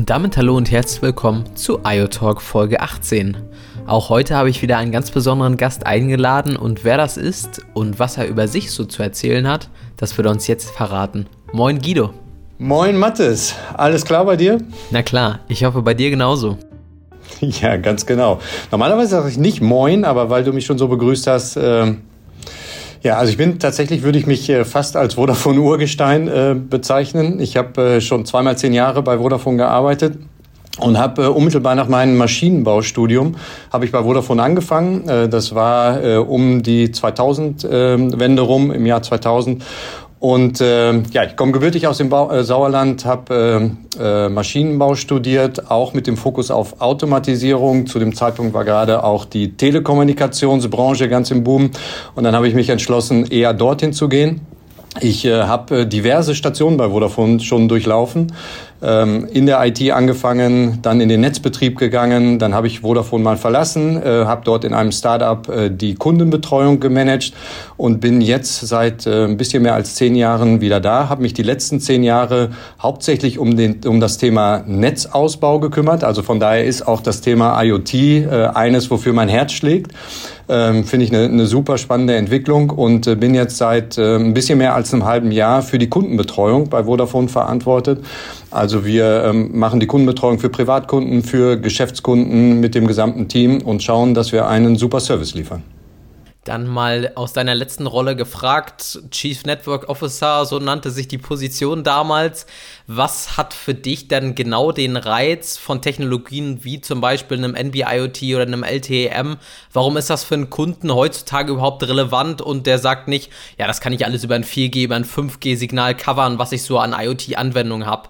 Und damit hallo und herzlich willkommen zu IoTalk Folge 18. Auch heute habe ich wieder einen ganz besonderen Gast eingeladen und wer das ist und was er über sich so zu erzählen hat, das wird er uns jetzt verraten. Moin Guido. Moin Mathis, alles klar bei dir? Na klar, ich hoffe bei dir genauso. Ja, ganz genau. Normalerweise sage ich nicht Moin, aber weil du mich schon so begrüßt hast, äh, ja, also ich bin tatsächlich, würde ich mich äh, fast als Vodafone Urgestein äh, bezeichnen. Ich habe äh, schon zweimal zehn Jahre bei Vodafone gearbeitet und habe äh, unmittelbar nach meinem Maschinenbaustudium habe ich bei Vodafone angefangen. Äh, das war äh, um die 2000 äh, Wende rum im Jahr 2000 und äh, ja, ich komme gebürtig aus dem Bau, äh, Sauerland, habe äh, äh, Maschinenbau studiert, auch mit dem Fokus auf Automatisierung. Zu dem Zeitpunkt war gerade auch die Telekommunikationsbranche ganz im Boom. Und dann habe ich mich entschlossen, eher dorthin zu gehen. Ich äh, habe äh, diverse Stationen bei Vodafone schon durchlaufen ähm, in der IT angefangen, dann in den Netzbetrieb gegangen, dann habe ich Vodafone mal verlassen, äh, habe dort in einem Startup äh, die Kundenbetreuung gemanagt und bin jetzt seit äh, ein bisschen mehr als zehn Jahren wieder da, habe mich die letzten zehn Jahre hauptsächlich um, den, um das Thema Netzausbau gekümmert. Also von daher ist auch das Thema IoT äh, eines, wofür mein Herz schlägt. Ähm, Finde ich eine, eine super spannende Entwicklung und äh, bin jetzt seit äh, ein bisschen mehr als einem halben Jahr für die Kundenbetreuung bei Vodafone verantwortet. Also wir ähm, machen die Kundenbetreuung für Privatkunden, für Geschäftskunden mit dem gesamten Team und schauen, dass wir einen super Service liefern. Dann mal aus deiner letzten Rolle gefragt, Chief Network Officer, so nannte sich die Position damals. Was hat für dich denn genau den Reiz von Technologien wie zum Beispiel einem NB-IoT oder einem LTEM? Warum ist das für einen Kunden heutzutage überhaupt relevant und der sagt nicht, ja, das kann ich alles über ein 4G, über ein 5G-Signal covern, was ich so an IoT-Anwendungen habe?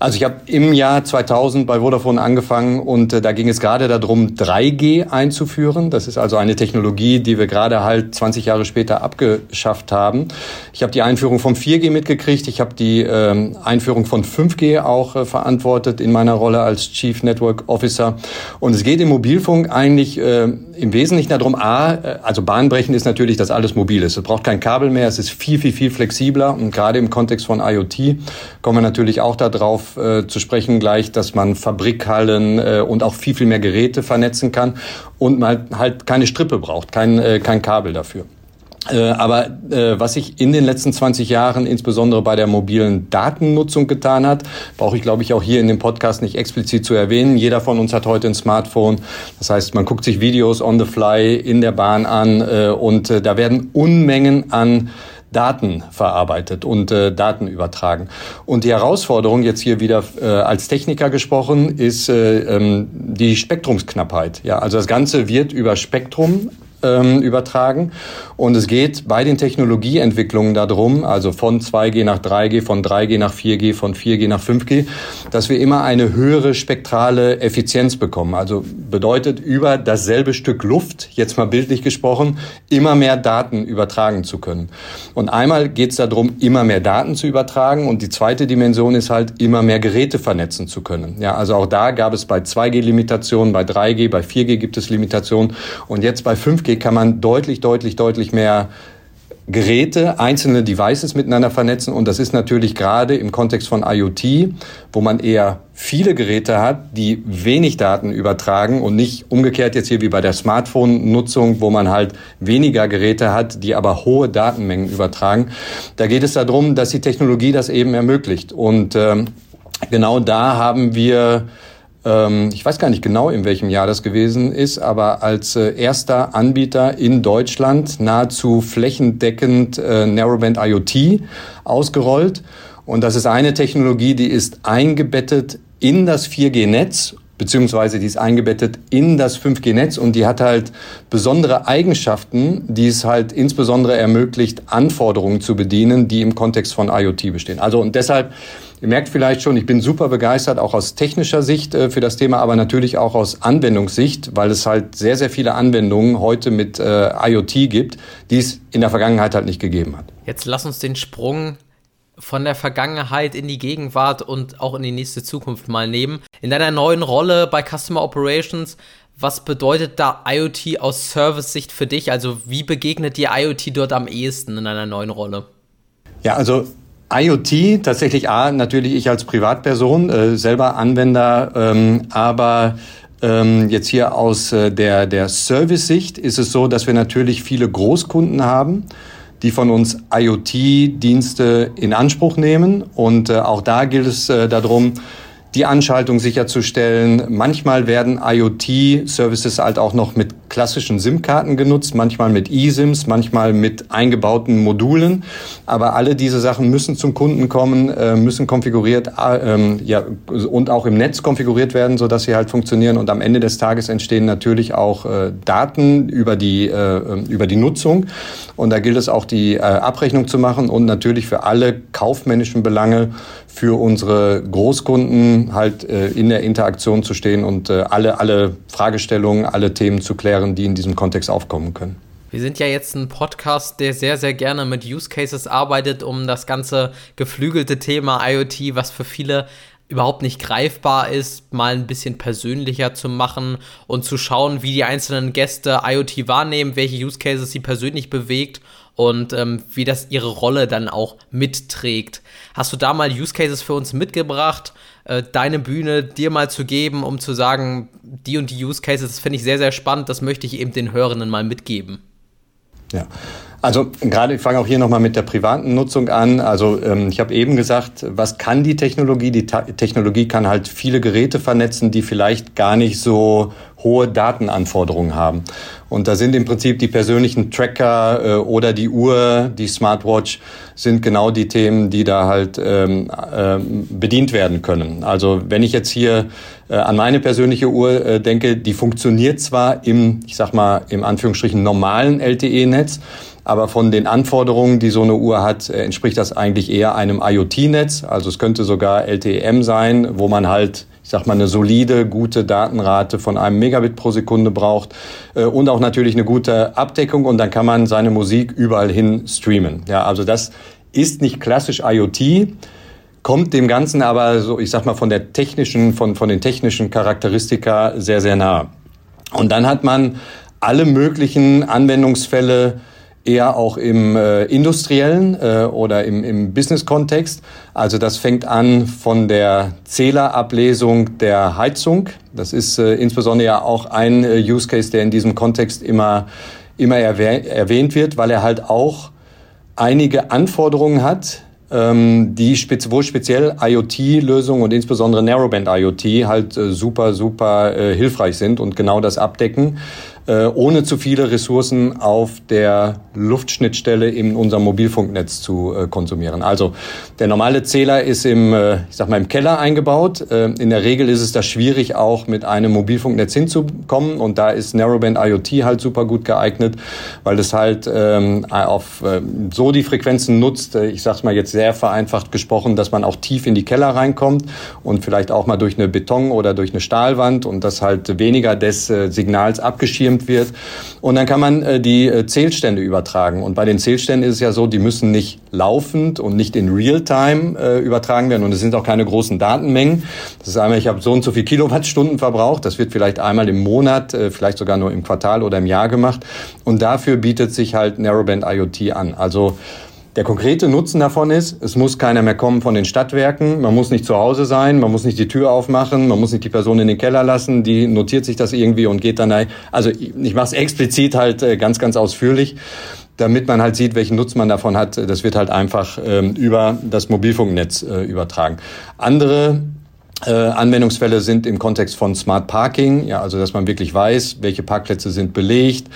Also ich habe im Jahr 2000 bei Vodafone angefangen und äh, da ging es gerade darum, 3G einzuführen. Das ist also eine Technologie, die wir gerade halt 20 Jahre später abgeschafft haben. Ich habe die Einführung von 4G mitgekriegt. Ich habe die ähm, Einführung von 5G auch äh, verantwortet in meiner Rolle als Chief Network Officer. Und es geht im Mobilfunk eigentlich äh, im Wesentlichen darum, A, äh, also bahnbrechend ist natürlich, dass alles mobil ist. Es braucht kein Kabel mehr, es ist viel, viel, viel flexibler. Und gerade im Kontext von IoT kommen wir natürlich auch darauf, äh, zu sprechen gleich, dass man Fabrikhallen äh, und auch viel, viel mehr Geräte vernetzen kann und man halt keine Strippe braucht, kein, äh, kein Kabel dafür. Äh, aber äh, was sich in den letzten 20 Jahren insbesondere bei der mobilen Datennutzung getan hat, brauche ich, glaube ich, auch hier in dem Podcast nicht explizit zu erwähnen. Jeder von uns hat heute ein Smartphone. Das heißt, man guckt sich Videos on the fly in der Bahn an äh, und äh, da werden Unmengen an Daten verarbeitet und äh, Daten übertragen. Und die Herausforderung, jetzt hier wieder äh, als Techniker gesprochen, ist äh, ähm, die Spektrumsknappheit. Ja, also das Ganze wird über Spektrum ähm, übertragen. Und es geht bei den Technologieentwicklungen darum, also von 2G nach 3G, von 3G nach 4G, von 4G nach 5G, dass wir immer eine höhere spektrale Effizienz bekommen. Also bedeutet über dasselbe Stück Luft, jetzt mal bildlich gesprochen, immer mehr Daten übertragen zu können. Und einmal geht es darum, immer mehr Daten zu übertragen. Und die zweite Dimension ist halt, immer mehr Geräte vernetzen zu können. Ja, also auch da gab es bei 2G Limitationen, bei 3G, bei 4G gibt es Limitationen. Und jetzt bei 5G geht, kann man deutlich, deutlich, deutlich mehr Geräte, einzelne Devices miteinander vernetzen. Und das ist natürlich gerade im Kontext von IoT, wo man eher viele Geräte hat, die wenig Daten übertragen und nicht umgekehrt jetzt hier wie bei der Smartphone-Nutzung, wo man halt weniger Geräte hat, die aber hohe Datenmengen übertragen. Da geht es darum, dass die Technologie das eben ermöglicht. Und ähm, genau da haben wir ich weiß gar nicht genau, in welchem Jahr das gewesen ist, aber als äh, erster Anbieter in Deutschland nahezu flächendeckend äh, Narrowband IoT ausgerollt. Und das ist eine Technologie, die ist eingebettet in das 4G-Netz beziehungsweise die ist eingebettet in das 5G-Netz und die hat halt besondere Eigenschaften, die es halt insbesondere ermöglicht, Anforderungen zu bedienen, die im Kontext von IoT bestehen. Also und deshalb Ihr merkt vielleicht schon, ich bin super begeistert, auch aus technischer Sicht äh, für das Thema, aber natürlich auch aus Anwendungssicht, weil es halt sehr, sehr viele Anwendungen heute mit äh, IoT gibt, die es in der Vergangenheit halt nicht gegeben hat. Jetzt lass uns den Sprung von der Vergangenheit in die Gegenwart und auch in die nächste Zukunft mal nehmen. In deiner neuen Rolle bei Customer Operations, was bedeutet da IoT aus Service-Sicht für dich? Also wie begegnet dir IoT dort am ehesten in deiner neuen Rolle? Ja, also IoT, tatsächlich A, natürlich ich als Privatperson, äh, selber Anwender, ähm, aber ähm, jetzt hier aus äh, der, der Service-Sicht ist es so, dass wir natürlich viele Großkunden haben, die von uns IoT-Dienste in Anspruch nehmen. Und äh, auch da gilt es äh, darum, die Anschaltung sicherzustellen. Manchmal werden IoT-Services halt auch noch mit klassischen SIM-Karten genutzt, manchmal mit eSIMs, manchmal mit eingebauten Modulen. Aber alle diese Sachen müssen zum Kunden kommen, äh, müssen konfiguriert äh, ja, und auch im Netz konfiguriert werden, sodass sie halt funktionieren. Und am Ende des Tages entstehen natürlich auch äh, Daten über die, äh, über die Nutzung. Und da gilt es auch, die Abrechnung zu machen und natürlich für alle kaufmännischen Belange für unsere Großkunden halt in der Interaktion zu stehen und alle, alle Fragestellungen, alle Themen zu klären, die in diesem Kontext aufkommen können. Wir sind ja jetzt ein Podcast, der sehr, sehr gerne mit Use Cases arbeitet, um das ganze geflügelte Thema IoT, was für viele überhaupt nicht greifbar ist, mal ein bisschen persönlicher zu machen und zu schauen, wie die einzelnen Gäste IoT wahrnehmen, welche Use Cases sie persönlich bewegt und ähm, wie das ihre Rolle dann auch mitträgt. Hast du da mal Use Cases für uns mitgebracht, äh, deine Bühne dir mal zu geben, um zu sagen, die und die Use Cases, das finde ich sehr, sehr spannend, das möchte ich eben den Hörenden mal mitgeben. Ja. Also gerade, ich fange auch hier nochmal mit der privaten Nutzung an. Also ähm, ich habe eben gesagt, was kann die Technologie? Die Ta Technologie kann halt viele Geräte vernetzen, die vielleicht gar nicht so hohe Datenanforderungen haben. Und da sind im Prinzip die persönlichen Tracker äh, oder die Uhr, die Smartwatch, sind genau die Themen, die da halt ähm, äh, bedient werden können. Also wenn ich jetzt hier äh, an meine persönliche Uhr äh, denke, die funktioniert zwar im, ich sag mal, im Anführungsstrichen normalen LTE-Netz, aber von den Anforderungen, die so eine Uhr hat, äh, entspricht das eigentlich eher einem IoT-Netz. Also es könnte sogar LTE-M sein, wo man halt ich sag mal, eine solide, gute Datenrate von einem Megabit pro Sekunde braucht äh, und auch natürlich eine gute Abdeckung und dann kann man seine Musik überall hin streamen. Ja, also das ist nicht klassisch IoT, kommt dem Ganzen aber so, ich sag mal, von der technischen, von, von den technischen Charakteristika sehr, sehr nah. Und dann hat man alle möglichen Anwendungsfälle eher auch im äh, industriellen äh, oder im, im Business-Kontext. Also das fängt an von der Zählerablesung der Heizung. Das ist äh, insbesondere ja auch ein äh, Use Case, der in diesem Kontext immer, immer erwähnt wird, weil er halt auch einige Anforderungen hat, ähm, die spez wo speziell IoT-Lösungen und insbesondere Narrowband IoT halt äh, super, super äh, hilfreich sind und genau das abdecken. Äh, ohne zu viele Ressourcen auf der Luftschnittstelle in unserem Mobilfunknetz zu äh, konsumieren. Also der normale Zähler ist im, äh, ich sag mal, im Keller eingebaut. in der Regel ist es da schwierig, auch mit einem Mobilfunknetz hinzukommen. Und da ist Narrowband IoT halt super gut geeignet, weil es halt ähm, auf so die Frequenzen nutzt. Ich sag's mal jetzt sehr vereinfacht gesprochen, dass man auch tief in die Keller reinkommt und vielleicht auch mal durch eine Beton- oder durch eine Stahlwand und das halt weniger des Signals abgeschirmt bestimmt wird. Und dann kann man äh, die äh, Zählstände übertragen. Und bei den Zählständen ist es ja so, die müssen nicht laufend und nicht in Realtime äh, übertragen werden. Und es sind auch keine großen Datenmengen. Das ist einmal, ich habe so und so viel Kilowattstunden verbraucht. Das wird vielleicht einmal im Monat, vielleicht sogar nur im Quartal oder im Jahr gemacht. Und dafür bietet sich halt Narrowband IoT an. Also der konkrete Nutzen davon ist, es muss keiner mehr kommen von den Stadtwerken, man muss nicht zu Hause sein, man muss nicht die Tür aufmachen, man muss nicht die Person in den Keller lassen, die notiert sich das irgendwie und geht dann, also ich mache es explizit halt äh, ganz, ganz ausführlich, damit man halt sieht, welchen Nutzen man davon hat. Das wird halt einfach ähm, über das Mobilfunknetz äh, übertragen. Andere äh, Anwendungsfälle sind im Kontext von Smart Parking, ja, also dass man wirklich weiß, welche Parkplätze sind belegt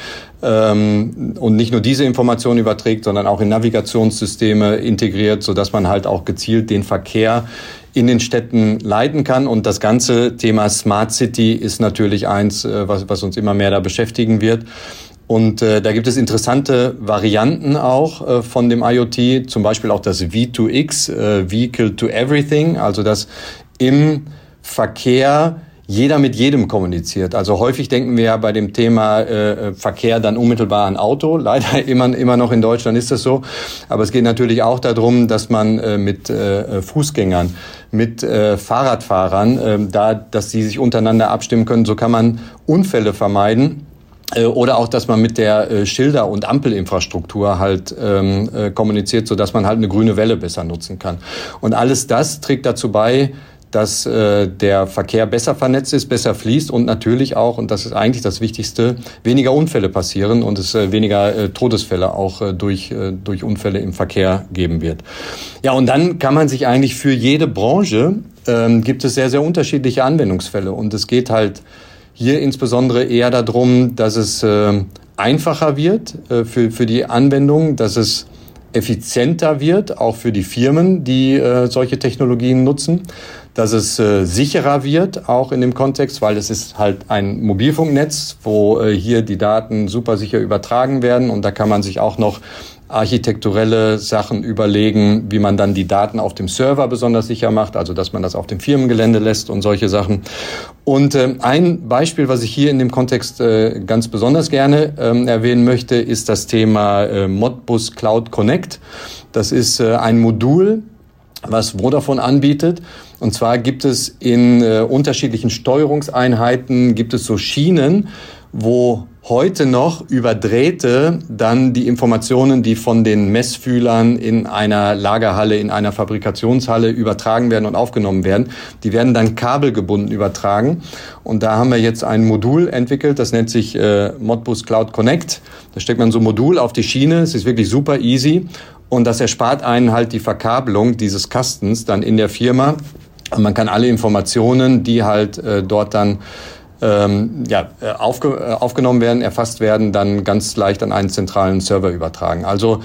ähm, und nicht nur diese Informationen überträgt, sondern auch in Navigationssysteme integriert, so dass man halt auch gezielt den Verkehr in den Städten leiten kann. Und das ganze Thema Smart City ist natürlich eins, äh, was, was uns immer mehr da beschäftigen wird. Und äh, da gibt es interessante Varianten auch äh, von dem IoT, zum Beispiel auch das V2X, äh, Vehicle to Everything, also dass im Verkehr jeder mit jedem kommuniziert. Also häufig denken wir ja bei dem Thema äh, Verkehr dann unmittelbar an Auto. Leider immer, immer noch in Deutschland ist das so. Aber es geht natürlich auch darum, dass man äh, mit äh, Fußgängern, mit äh, Fahrradfahrern, äh, da, dass sie sich untereinander abstimmen können. So kann man Unfälle vermeiden Äh, oder auch, dass man mit der äh, Schilder- und Ampelinfrastruktur halt ähm, äh, kommuniziert, so dass man halt eine grüne Welle besser nutzen kann. Und alles das trägt dazu bei, dass äh, der Verkehr besser vernetzt ist, besser fließt und natürlich auch, und das ist eigentlich das Wichtigste, weniger Unfälle passieren und es äh, weniger äh, Todesfälle auch äh, durch, äh, durch Unfälle im Verkehr geben wird. Ja, und dann kann man sich eigentlich für jede Branche, äh, gibt es sehr, sehr unterschiedliche Anwendungsfälle und es geht halt hier insbesondere eher darum, dass es äh, einfacher wird äh, für, für die Anwendung, dass es effizienter wird, auch für die Firmen, die äh, solche Technologien nutzen, dass es äh, sicherer wird, auch in dem Kontext, weil es ist halt ein Mobilfunknetz, wo äh, hier die Daten super sicher übertragen werden und da kann man sich auch noch architekturelle Sachen überlegen, wie man dann die Daten auf dem Server besonders sicher macht, also dass man das auf dem Firmengelände lässt und solche Sachen. Und äh, ein Beispiel, was ich hier in dem Kontext äh, ganz besonders gerne äh, erwähnen möchte, ist das Thema äh, Modbus Cloud Connect. Das ist äh, ein Modul, was Vodafone anbietet. Und zwar gibt es in äh, unterschiedlichen Steuerungseinheiten, gibt es so Schienen, wo heute noch über Drähte dann die Informationen, die von den Messfühlern in einer Lagerhalle, in einer Fabrikationshalle übertragen werden und aufgenommen werden, die werden dann kabelgebunden übertragen. Und da haben wir jetzt ein Modul entwickelt, das nennt sich äh, Modbus Cloud Connect. Da steckt man so ein Modul auf die Schiene, es ist wirklich super easy und das erspart einen halt die Verkabelung dieses Kastens dann in der Firma. Und man kann alle Informationen, die halt äh, dort dann ähm, ja, äh, aufge äh, aufgenommen werden, erfasst werden, dann ganz leicht an einen zentralen Server übertragen. Also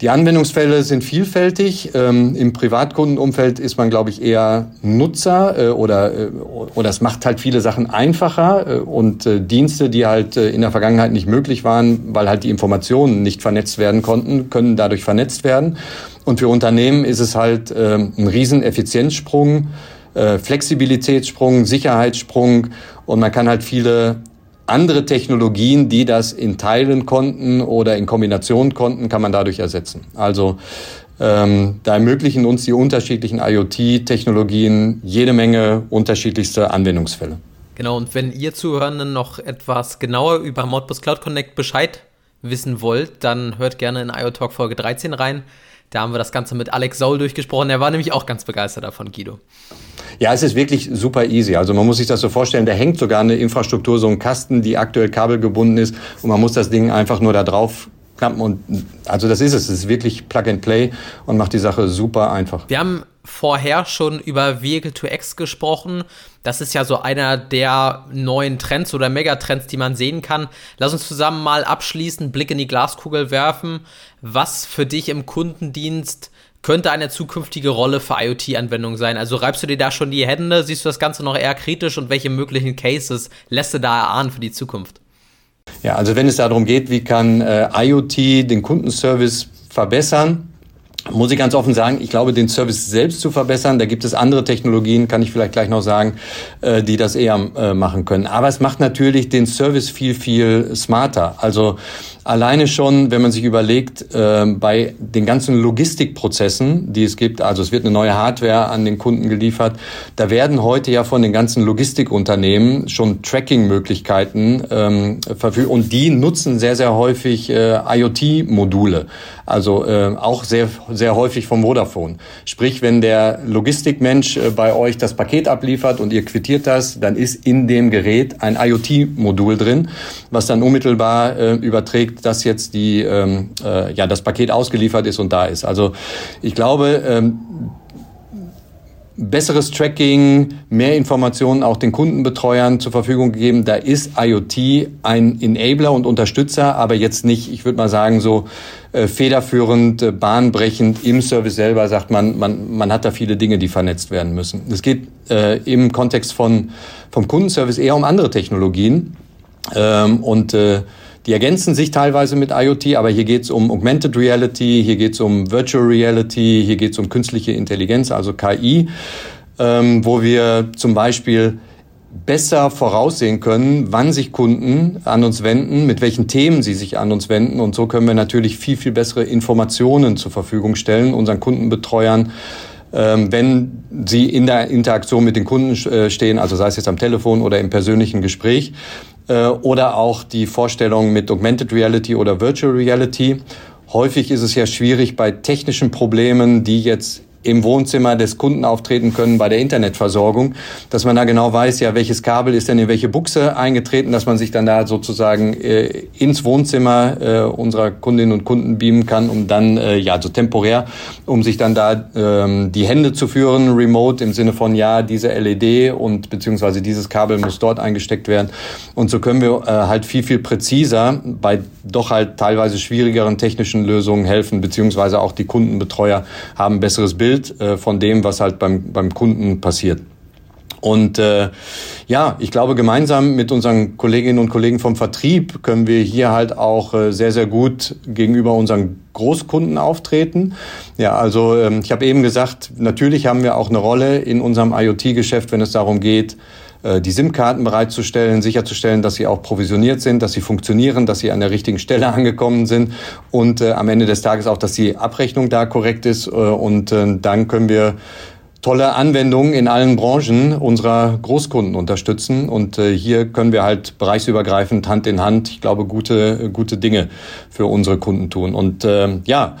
die Anwendungsfälle sind vielfältig. Ähm, Im Privatkundenumfeld ist man, glaube ich, eher Nutzer äh, oder, äh, oder es macht halt viele Sachen einfacher äh, und äh, Dienste, die halt in der Vergangenheit nicht möglich waren, weil halt die Informationen nicht vernetzt werden konnten, können dadurch vernetzt werden. Und für Unternehmen ist es halt äh, ein Rieseneffizienzsprung, äh, Flexibilitätssprung, Sicherheitssprung und man kann halt viele andere Technologien, die das in Teilen konnten oder in Kombination konnten, kann man dadurch ersetzen. Also ähm, da ermöglichen uns die unterschiedlichen IoT-Technologien jede Menge unterschiedlichste Anwendungsfälle. Genau, und wenn ihr Zuhörenden noch etwas genauer über Modbus Cloud Connect Bescheid wissen wollt, dann hört gerne in IoTalk Folge 13 rein. Da haben wir das Ganze mit Alex Saul durchgesprochen. Er war nämlich auch ganz begeistert davon, Guido. Ja, es ist wirklich super easy. Also man muss sich das so vorstellen, da hängt sogar eine Infrastruktur, so ein Kasten, die aktuell kabelgebunden ist und man muss das Ding einfach nur da drauf knappen und also das ist es. Es ist wirklich Plug and Play und macht die Sache super einfach. Wir haben vorher schon über Vehicle to X gesprochen. Das ist ja so einer der neuen Trends oder Megatrends, die man sehen kann. Lass uns zusammen mal abschließend Blick in die Glaskugel werfen. Was für dich im Kundendienst könnte eine zukünftige Rolle für IoT-Anwendungen sein? Also reibst du dir da schon die Hände? Siehst du das Ganze noch eher kritisch und welche möglichen Cases lässt du da erahnen für die Zukunft? Ja, also wenn es darum geht, wie kann äh, IoT den Kundenservice verbessern, muss ich ganz offen sagen, ich glaube, den Service selbst zu verbessern, da gibt es andere Technologien, kann ich vielleicht gleich noch sagen, äh, die das eher äh, machen können. Aber es macht natürlich den Service viel, viel smarter. Also Alleine schon, wenn man sich überlegt, äh, bei den ganzen Logistikprozessen, die es gibt, also es wird eine neue Hardware an den Kunden geliefert, da werden heute ja von den ganzen Logistikunternehmen schon Tracking-Möglichkeiten ähm, verfügt und die nutzen sehr, sehr häufig äh, IoT-Module, also äh, auch sehr, sehr häufig vom Vodafone. Sprich, wenn der Logistikmensch äh, bei euch das Paket abliefert und ihr quittiert das, dann ist in dem Gerät ein IoT-Modul drin, was dann unmittelbar äh, überträgt, bestätigt, dass jetzt die, ähm, äh, ja, das Paket ausgeliefert ist und da ist. Also ich glaube, ähm, besseres Tracking, mehr Informationen auch den Kundenbetreuern zur Verfügung gegeben. Da ist IoT ein Enabler und Unterstützer, aber jetzt nicht, ich würde mal sagen, so äh, federführend, äh, bahnbrechend im Service selber sagt man, man, man hat da viele Dinge, die vernetzt werden müssen. Es geht äh, im Kontext von, vom Kundenservice eher um andere Technologien. Ähm, und äh, die ergänzen sich teilweise mit IoT, aber hier geht es um Augmented Reality, hier geht es um Virtual Reality, hier geht es um künstliche Intelligenz, also KI, ähm, wo wir zum Beispiel besser voraussehen können, wann sich Kunden an uns wenden, mit welchen Themen sie sich an uns wenden. Und so können wir natürlich viel, viel bessere Informationen zur Verfügung stellen, unseren Kundenbetreuern, ähm, wenn sie in der Interaktion mit den Kunden äh, stehen, also sei es jetzt am Telefon oder im persönlichen Gespräch. Äh, oder auch die Vorstellung mit Augmented Reality oder Virtual Reality. Häufig ist es ja schwierig bei technischen Problemen, die jetzt im Wohnzimmer des Kunden auftreten können bei der Internetversorgung, dass man da genau weiß, ja, welches Kabel ist denn in welche Buchse eingetreten, dass man sich dann da sozusagen äh, ins Wohnzimmer äh, unserer Kundinnen und Kunden beamen kann, um dann, äh, ja, so temporär, um sich dann da ähm, die Hände zu führen, remote im Sinne von, ja, diese LED und beziehungsweise dieses Kabel muss dort eingesteckt werden. Und so können wir äh, halt viel, viel präziser bei doch halt teilweise schwierigeren technischen Lösungen helfen, beziehungsweise auch die Kundenbetreuer haben besseres Bild Bild äh, von dem, was halt beim, beim Kunden passiert. Und äh, ja, ich glaube, gemeinsam mit unseren Kolleginnen und Kollegen vom Vertrieb können wir hier halt auch äh, sehr, sehr gut gegenüber unseren Großkunden auftreten. Ja, also ähm, ich habe eben gesagt, natürlich haben wir auch eine Rolle in unserem IoT-Geschäft, wenn es darum geht, die SIM-Karten bereitzustellen, sicherzustellen, dass sie auch provisioniert sind, dass sie funktionieren, dass sie an der richtigen Stelle angekommen sind und äh, am Ende des Tages auch, dass die Abrechnung da korrekt ist. Äh, und äh, dann können wir tolle Anwendungen in allen Branchen unserer Großkunden unterstützen. Und äh, hier können wir halt bereichsübergreifend Hand in Hand, ich glaube, gute, gute Dinge für unsere Kunden tun. Und äh, ja,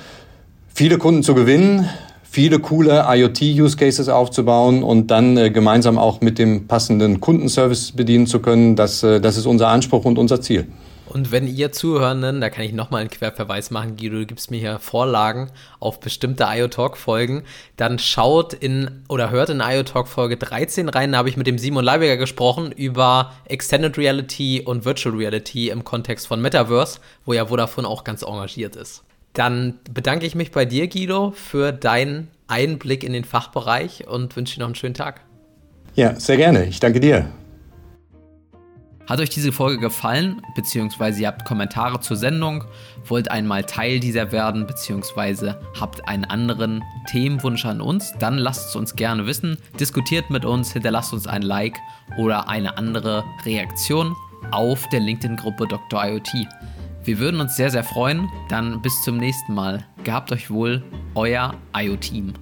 viele Kunden zu gewinnen, viele coole IoT-Use-Cases aufzubauen und dann äh, gemeinsam auch mit dem passenden Kundenservice bedienen zu können. Das, äh, das ist unser Anspruch und unser Ziel. Und wenn ihr Zuhörenden, da kann ich nochmal einen Querverweis machen, Guido, du gibst mir hier Vorlagen auf bestimmte IoTalk-Folgen, dann schaut in oder hört in IoTalk Folge 13 rein, da habe ich mit dem Simon Leibiger gesprochen über Extended Reality und Virtual Reality im Kontext von Metaverse, wo ja Vodafone auch ganz engagiert ist. Dann bedanke ich mich bei dir, Guido, für deinen Einblick in den Fachbereich und wünsche dir noch einen schönen Tag. Ja, sehr gerne. Ich danke dir. Hat euch diese Folge gefallen, beziehungsweise ihr habt Kommentare zur Sendung, wollt einmal Teil dieser werden, beziehungsweise habt einen anderen Themenwunsch an uns, dann lasst es uns gerne wissen, diskutiert mit uns, hinterlasst uns ein Like oder eine andere Reaktion auf der LinkedIn-Gruppe Dr. IoT. Wir würden uns sehr, sehr freuen. Dann bis zum nächsten Mal. Gehabt euch wohl, euer IO-Team.